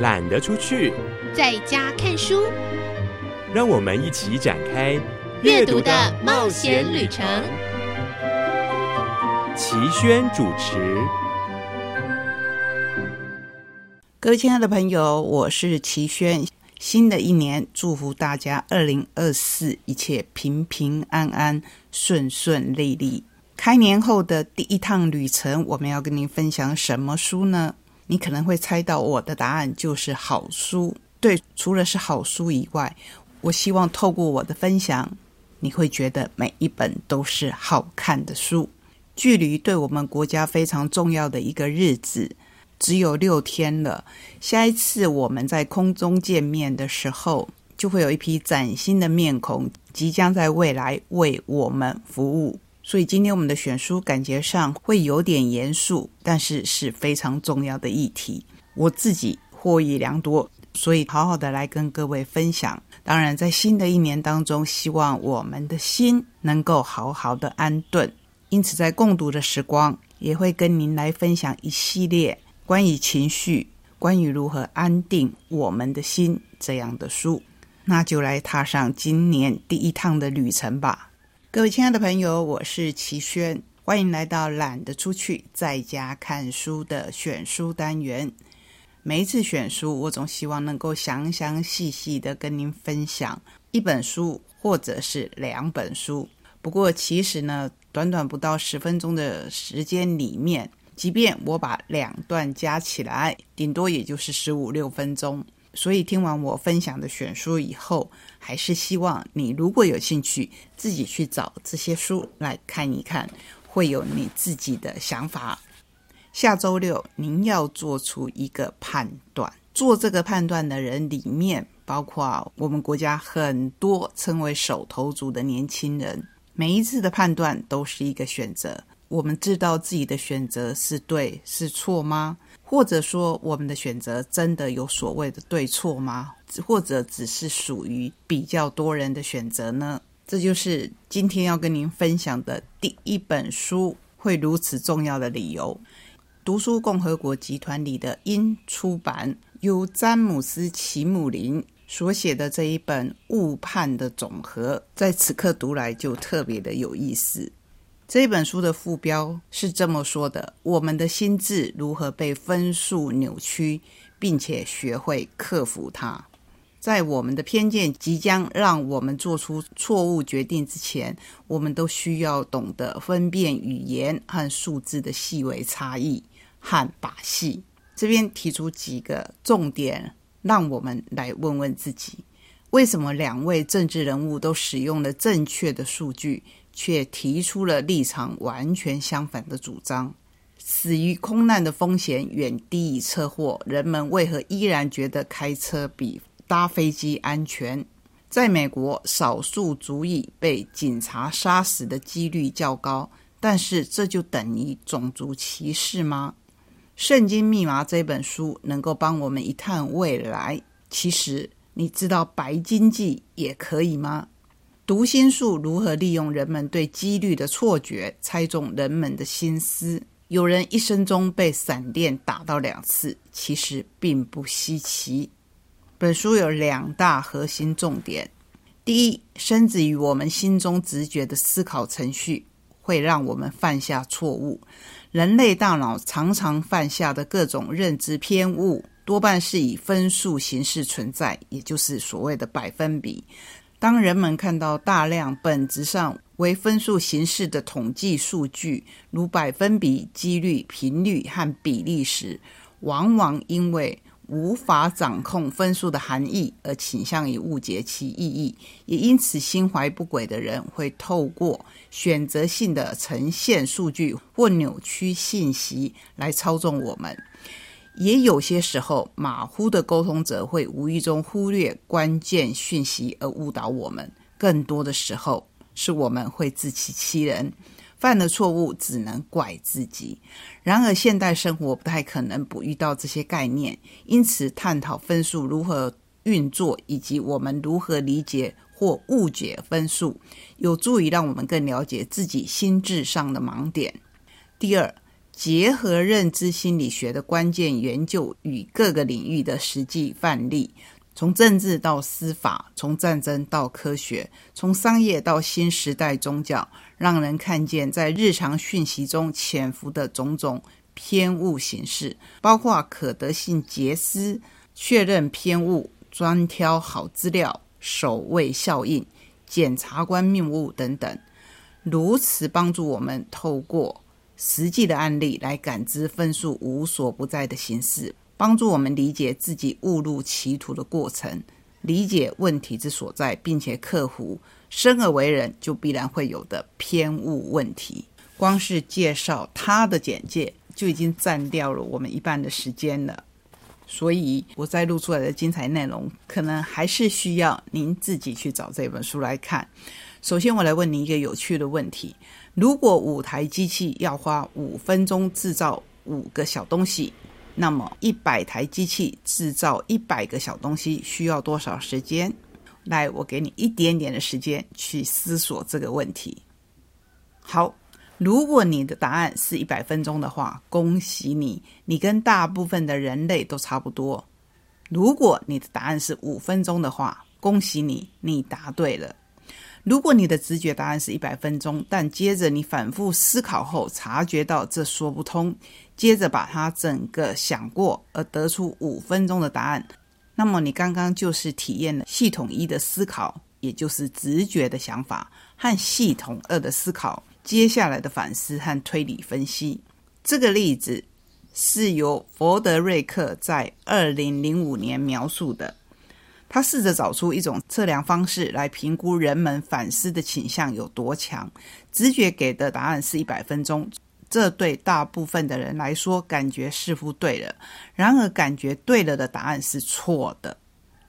懒得出去，在家看书。让我们一起展开阅读的冒险旅程。齐轩主持。各位亲爱的朋友，我是齐轩。新的一年，祝福大家二零二四一切平平安安、顺顺利利。开年后的第一趟旅程，我们要跟您分享什么书呢？你可能会猜到我的答案就是好书。对，除了是好书以外，我希望透过我的分享，你会觉得每一本都是好看的书。距离对我们国家非常重要的一个日子。只有六天了，下一次我们在空中见面的时候，就会有一批崭新的面孔即将在未来为我们服务。所以今天我们的选书感觉上会有点严肃，但是是非常重要的议题。我自己获益良多，所以好好的来跟各位分享。当然，在新的一年当中，希望我们的心能够好好的安顿。因此，在共读的时光，也会跟您来分享一系列。关于情绪，关于如何安定我们的心，这样的书，那就来踏上今年第一趟的旅程吧。各位亲爱的朋友，我是齐轩，欢迎来到懒得出去，在家看书的选书单元。每一次选书，我总希望能够详详细细的跟您分享一本书，或者是两本书。不过，其实呢，短短不到十分钟的时间里面。即便我把两段加起来，顶多也就是十五六分钟。所以听完我分享的选书以后，还是希望你如果有兴趣，自己去找这些书来看一看，会有你自己的想法。下周六您要做出一个判断，做这个判断的人里面，包括我们国家很多称为手头族的年轻人。每一次的判断都是一个选择。我们知道自己的选择是对是错吗？或者说，我们的选择真的有所谓的对错吗？或者只是属于比较多人的选择呢？这就是今天要跟您分享的第一本书会如此重要的理由。读书共和国集团里的英出版，由詹姆斯·齐姆林所写的这一本误判的总和，在此刻读来就特别的有意思。这本书的副标是这么说的：“我们的心智如何被分数扭曲，并且学会克服它。在我们的偏见即将让我们做出错误决定之前，我们都需要懂得分辨语言和数字的细微差异和把戏。”这边提出几个重点，让我们来问问自己：为什么两位政治人物都使用了正确的数据？却提出了立场完全相反的主张。死于空难的风险远低于车祸，人们为何依然觉得开车比搭飞机安全？在美国，少数族裔被警察杀死的几率较高，但是这就等于种族歧视吗？《圣经密码》这本书能够帮我们一探未来。其实，你知道白经济也可以吗？读心术如何利用人们对几率的错觉，猜中人们的心思？有人一生中被闪电打到两次，其实并不稀奇。本书有两大核心重点：第一，深植于我们心中直觉的思考程序会让我们犯下错误。人类大脑常常犯下的各种认知偏误，多半是以分数形式存在，也就是所谓的百分比。当人们看到大量本质上为分数形式的统计数据，如百分比、几率、频率和比例时，往往因为无法掌控分数的含义而倾向于误解其意义。也因此，心怀不轨的人会透过选择性的呈现数据或扭曲信息来操纵我们。也有些时候，马虎的沟通者会无意中忽略关键讯息而误导我们。更多的时候，是我们会自欺欺人，犯了错误只能怪自己。然而，现代生活不太可能不遇到这些概念，因此探讨分数如何运作，以及我们如何理解或误解分数，有助于让我们更了解自己心智上的盲点。第二。结合认知心理学的关键研究与各个领域的实际范例，从政治到司法，从战争到科学，从商业到新时代宗教，让人看见在日常讯息中潜伏的种种偏误形式，包括可得性结思、确认偏误、专挑好资料、守卫效应、检察官谬误等等。如此帮助我们透过实际的案例来感知分数无所不在的形式，帮助我们理解自己误入歧途的过程，理解问题之所在，并且克服生而为人就必然会有的偏误问题。光是介绍他的简介就已经占掉了我们一半的时间了，所以我再录出来的精彩内容，可能还是需要您自己去找这本书来看。首先，我来问您一个有趣的问题：如果五台机器要花五分钟制造五个小东西，那么一百台机器制造一百个小东西需要多少时间？来，我给你一点点的时间去思索这个问题。好，如果你的答案是一百分钟的话，恭喜你，你跟大部分的人类都差不多。如果你的答案是五分钟的话，恭喜你，你答对了。如果你的直觉答案是一百分钟，但接着你反复思考后察觉到这说不通，接着把它整个想过而得出五分钟的答案，那么你刚刚就是体验了系统一的思考，也就是直觉的想法和系统二的思考，接下来的反思和推理分析。这个例子是由佛德瑞克在二零零五年描述的。他试着找出一种测量方式来评估人们反思的倾向有多强。直觉给的答案是一百分钟，这对大部分的人来说感觉似乎对了。然而，感觉对了的答案是错的，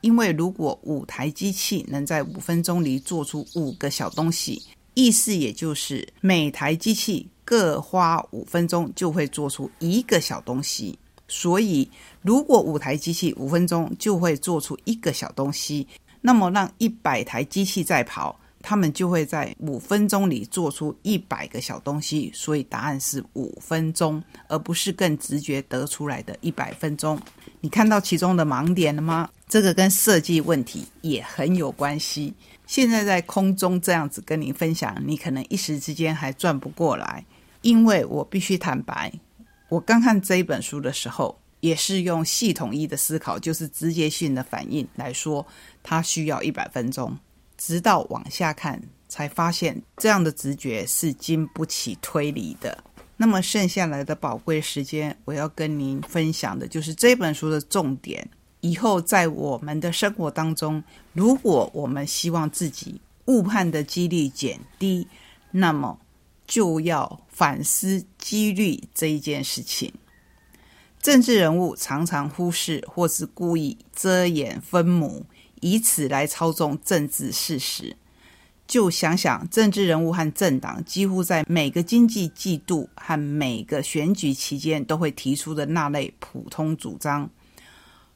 因为如果五台机器能在五分钟里做出五个小东西，意思也就是每台机器各花五分钟就会做出一个小东西。所以，如果五台机器五分钟就会做出一个小东西，那么让一百台机器在跑，他们就会在五分钟里做出一百个小东西。所以答案是五分钟，而不是更直觉得出来的一百分钟。你看到其中的盲点了吗？这个跟设计问题也很有关系。现在在空中这样子跟你分享，你可能一时之间还转不过来，因为我必须坦白。我刚看这一本书的时候，也是用系统一的思考，就是直接性的反应来说，它需要一百分钟。直到往下看，才发现这样的直觉是经不起推理的。那么剩下来的宝贵时间，我要跟您分享的就是这本书的重点。以后在我们的生活当中，如果我们希望自己误判的几率减低，那么。就要反思几率这一件事情。政治人物常常忽视或是故意遮掩分母，以此来操纵政治事实。就想想政治人物和政党几乎在每个经济季度和每个选举期间都会提出的那类普通主张，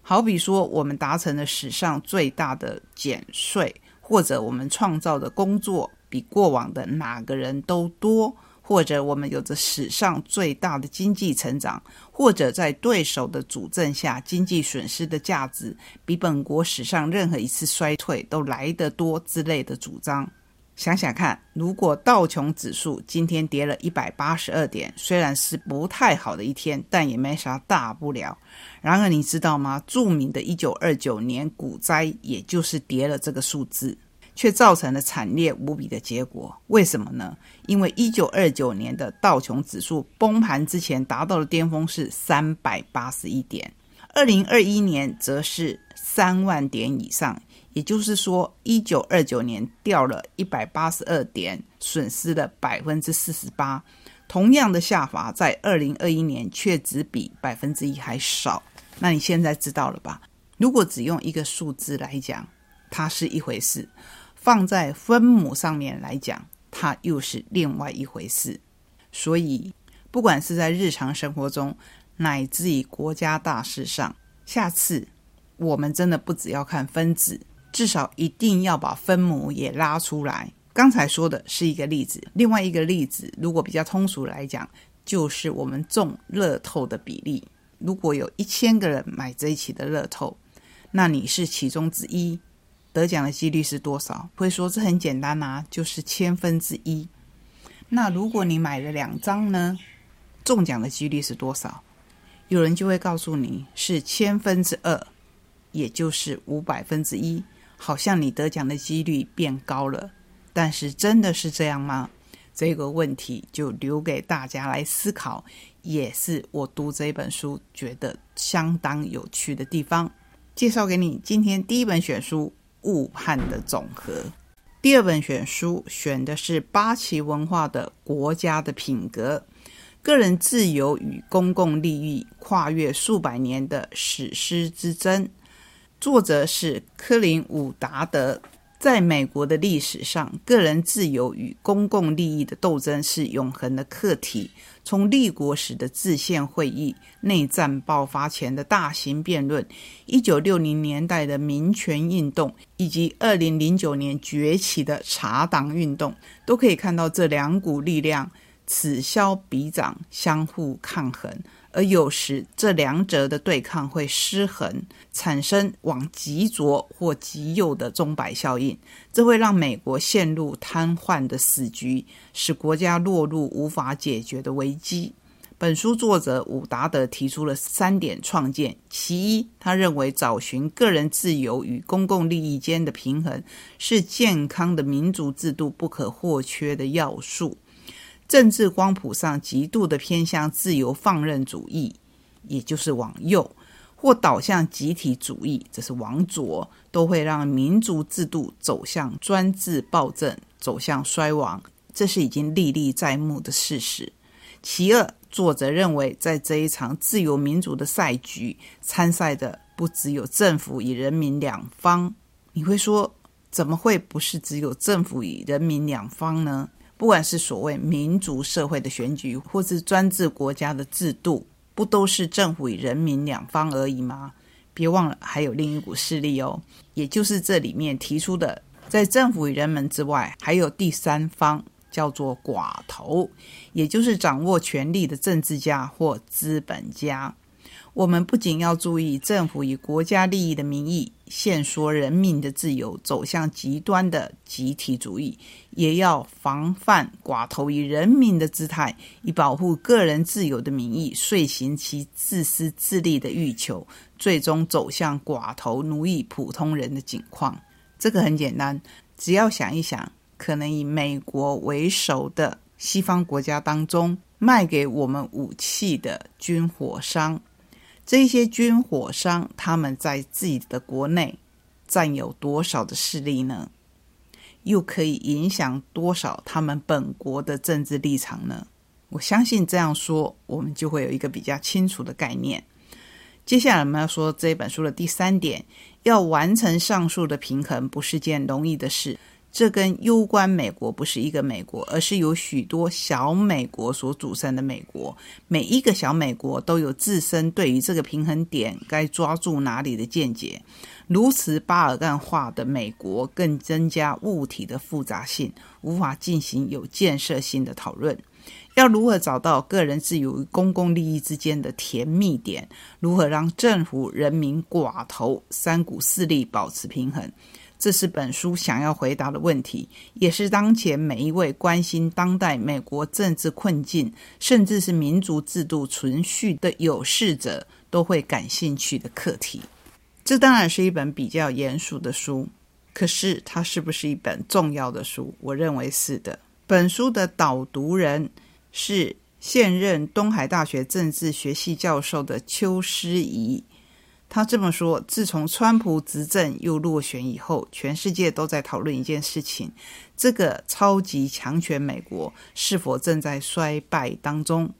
好比说我们达成了史上最大的减税，或者我们创造的工作。比过往的哪个人都多，或者我们有着史上最大的经济成长，或者在对手的主政下，经济损失的价值比本国史上任何一次衰退都来得多之类的主张。想想看，如果道琼指数今天跌了一百八十二点，虽然是不太好的一天，但也没啥大不了。然而，你知道吗？著名的一九二九年股灾，也就是跌了这个数字。却造成了惨烈无比的结果。为什么呢？因为一九二九年的道琼指数崩盘之前达到的巅峰是三百八十一点，二零二一年则是三万点以上。也就是说，一九二九年掉了一百八十二点，损失了百分之四十八。同样的下滑，在二零二一年却只比百分之一还少。那你现在知道了吧？如果只用一个数字来讲，它是一回事。放在分母上面来讲，它又是另外一回事。所以，不管是在日常生活中，乃至于国家大事上，下次我们真的不只要看分子，至少一定要把分母也拉出来。刚才说的是一个例子，另外一个例子，如果比较通俗来讲，就是我们中乐透的比例。如果有一千个人买这一期的乐透，那你是其中之一，得奖的几率是多少？会说这很简单啊，就是千分之一。那如果你买了两张呢，中奖的几率是多少？有人就会告诉你是千分之二，也就是五百分之一。好像你得奖的几率变高了，但是真的是这样吗？这个问题就留给大家来思考，也是我读这本书觉得相当有趣的地方。介绍给你，今天第一本选书《误判的总和》，第二本选书选的是八旗文化的《国家的品格》，个人自由与公共利益跨越数百年的史诗之争。作者是科林·伍达德。在美国的历史上，个人自由与公共利益的斗争是永恒的课题。从立国时的制宪会议、内战爆发前的大型辩论、一九六零年代的民权运动，以及二零零九年崛起的茶党运动，都可以看到这两股力量此消彼长，相互抗衡。而有时，这两者的对抗会失衡，产生往极左或极右的钟摆效应，这会让美国陷入瘫痪的死局，使国家落入无法解决的危机。本书作者伍达德提出了三点创建：其一，他认为找寻个人自由与公共利益间的平衡，是健康的民主制度不可或缺的要素。政治光谱上极度的偏向自由放任主义，也就是往右，或导向集体主义，这是往左，都会让民族制度走向专制暴政，走向衰亡。这是已经历历在目的事实。其二，作者认为，在这一场自由民主的赛局，参赛的不只有政府与人民两方。你会说，怎么会不是只有政府与人民两方呢？不管是所谓民主社会的选举，或是专制国家的制度，不都是政府与人民两方而已吗？别忘了，还有另一股势力哦，也就是这里面提出的，在政府与人们之外，还有第三方，叫做寡头，也就是掌握权力的政治家或资本家。我们不仅要注意政府以国家利益的名义限缩人民的自由，走向极端的集体主义，也要防范寡头以人民的姿态，以保护个人自由的名义，遂行其自私自利的欲求，最终走向寡头奴役普通人的境况。这个很简单，只要想一想，可能以美国为首的西方国家当中，卖给我们武器的军火商。这些军火商他们在自己的国内占有多少的势力呢？又可以影响多少他们本国的政治立场呢？我相信这样说，我们就会有一个比较清楚的概念。接下来我们要说这本书的第三点，要完成上述的平衡不是件容易的事。这跟攸关美国不是一个美国，而是由许多小美国所组成的美国。每一个小美国都有自身对于这个平衡点该抓住哪里的见解。如此巴尔干化的美国，更增加物体的复杂性，无法进行有建设性的讨论。要如何找到个人自由与公共利益之间的甜蜜点？如何让政府、人民、寡头三股势力保持平衡？这是本书想要回答的问题，也是当前每一位关心当代美国政治困境，甚至是民主制度存续的有识者都会感兴趣的课题。这当然是一本比较严肃的书，可是它是不是一本重要的书？我认为是的。本书的导读人是现任东海大学政治学系教授的邱诗怡。他这么说：自从川普执政又落选以后，全世界都在讨论一件事情：这个超级强权美国是否正在衰败当中？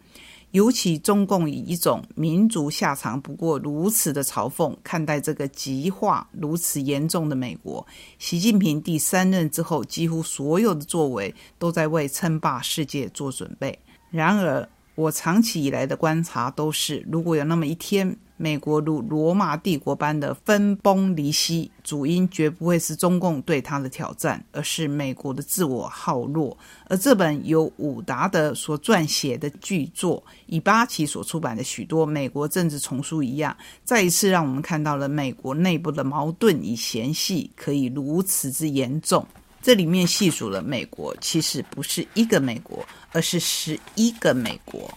尤其中共以一种民族下场不过如此的嘲讽看待这个极化如此严重的美国。习近平第三任之后，几乎所有的作为都在为称霸世界做准备。然而，我长期以来的观察都是，如果有那么一天，美国如罗马帝国般的分崩离析，主因绝不会是中共对他的挑战，而是美国的自我耗弱。而这本由伍达德所撰写的巨作，以巴奇所出版的许多美国政治丛书一样，再一次让我们看到了美国内部的矛盾与嫌隙可以如此之严重。这里面细数了美国，其实不是一个美国，而是十一个美国。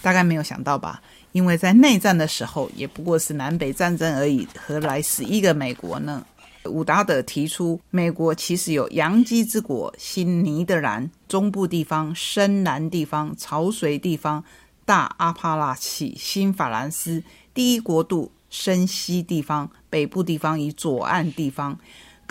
大概没有想到吧？因为在内战的时候，也不过是南北战争而已，何来十一个美国呢？伍达德提出，美国其实有洋基之国、新尼德兰、中部地方、深南地方、潮水地方、大阿帕拉契、新法兰斯、第一国度、深西地方、北部地方与左岸地方。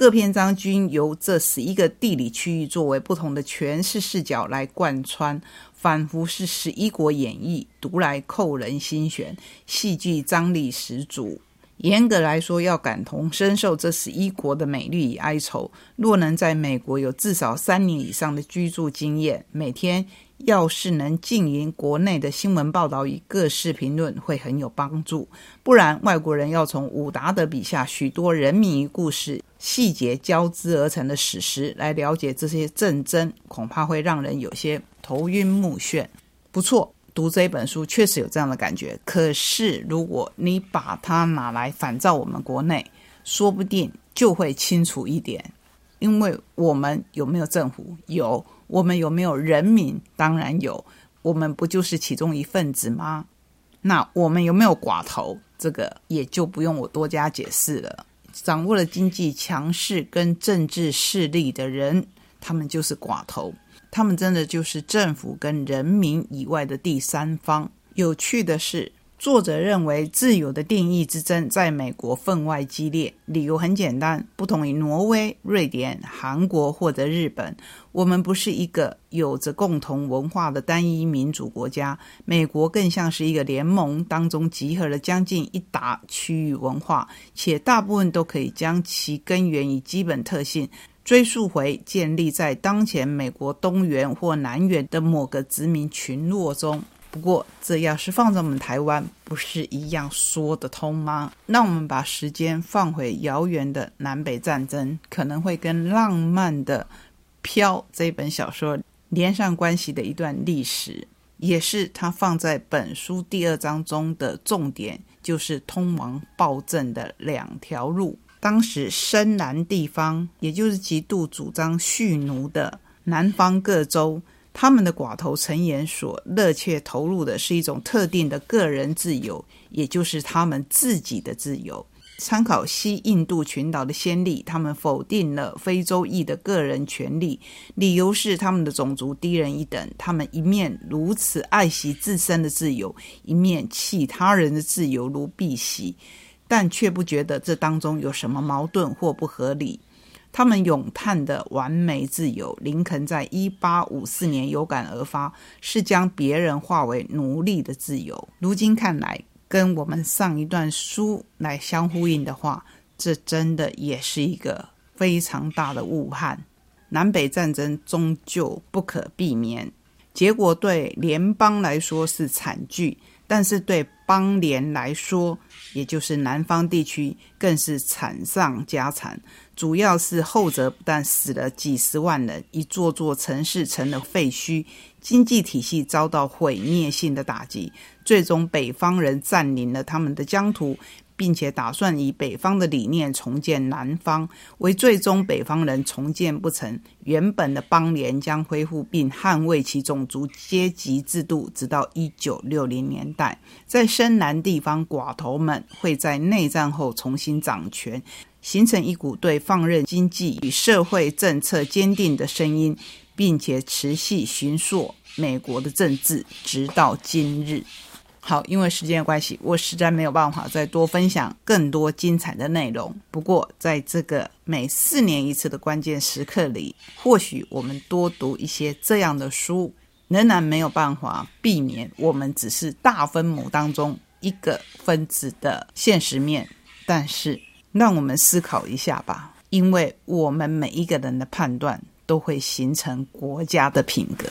各篇章均由这十一个地理区域作为不同的诠释视角来贯穿，仿佛是十一国演义，读来扣人心弦，戏剧张力十足。严格来说，要感同身受这十一国的美丽与哀愁，若能在美国有至少三年以上的居住经验，每天要是能经营国内的新闻报道与各式评论，会很有帮助。不然，外国人要从伍达德笔下许多人民与故事细节交织而成的史实来了解这些战争，恐怕会让人有些头晕目眩。不错。读这本书确实有这样的感觉，可是如果你把它拿来反照我们国内，说不定就会清楚一点。因为我们有没有政府？有。我们有没有人民？当然有。我们不就是其中一份子吗？那我们有没有寡头？这个也就不用我多加解释了。掌握了经济强势跟政治势力的人，他们就是寡头。他们真的就是政府跟人民以外的第三方。有趣的是，作者认为自由的定义之争在美国分外激烈。理由很简单，不同于挪威、瑞典、韩国或者日本，我们不是一个有着共同文化的单一民主国家。美国更像是一个联盟当中集合了将近一打区域文化，且大部分都可以将其根源与基本特性。追溯回建立在当前美国东缘或南缘的某个殖民群落中。不过，这要是放在我们台湾，不是一样说得通吗？那我们把时间放回遥远的南北战争，可能会跟浪漫的《飘》这本小说连上关系的一段历史，也是他放在本书第二章中的重点，就是通往暴政的两条路。当时深南地方，也就是极度主张蓄奴的南方各州，他们的寡头成员所热切投入的是一种特定的个人自由，也就是他们自己的自由。参考西印度群岛的先例，他们否定了非洲裔的个人权利，理由是他们的种族低人一等。他们一面如此爱惜自身的自由，一面弃他人的自由如敝屣。但却不觉得这当中有什么矛盾或不合理。他们咏叹的完美自由，林肯在一八五四年有感而发，是将别人化为奴隶的自由。如今看来，跟我们上一段书来相呼应的话，这真的也是一个非常大的误判。南北战争终究不可避免，结果对联邦来说是惨剧。但是对邦联来说，也就是南方地区，更是惨上加惨。主要是后者不但死了几十万人，一座座城市成了废墟，经济体系遭到毁灭性的打击，最终北方人占领了他们的疆土。并且打算以北方的理念重建南方，为最终北方人重建不成，原本的邦联将恢复并捍卫其种族阶级制度，直到一九六零年代，在深南地方，寡头们会在内战后重新掌权，形成一股对放任经济与社会政策坚定的声音，并且持续寻塑美国的政治，直到今日。好，因为时间的关系，我实在没有办法再多分享更多精彩的内容。不过，在这个每四年一次的关键时刻里，或许我们多读一些这样的书，仍然没有办法避免我们只是大分母当中一个分子的现实面。但是，让我们思考一下吧，因为我们每一个人的判断都会形成国家的品格。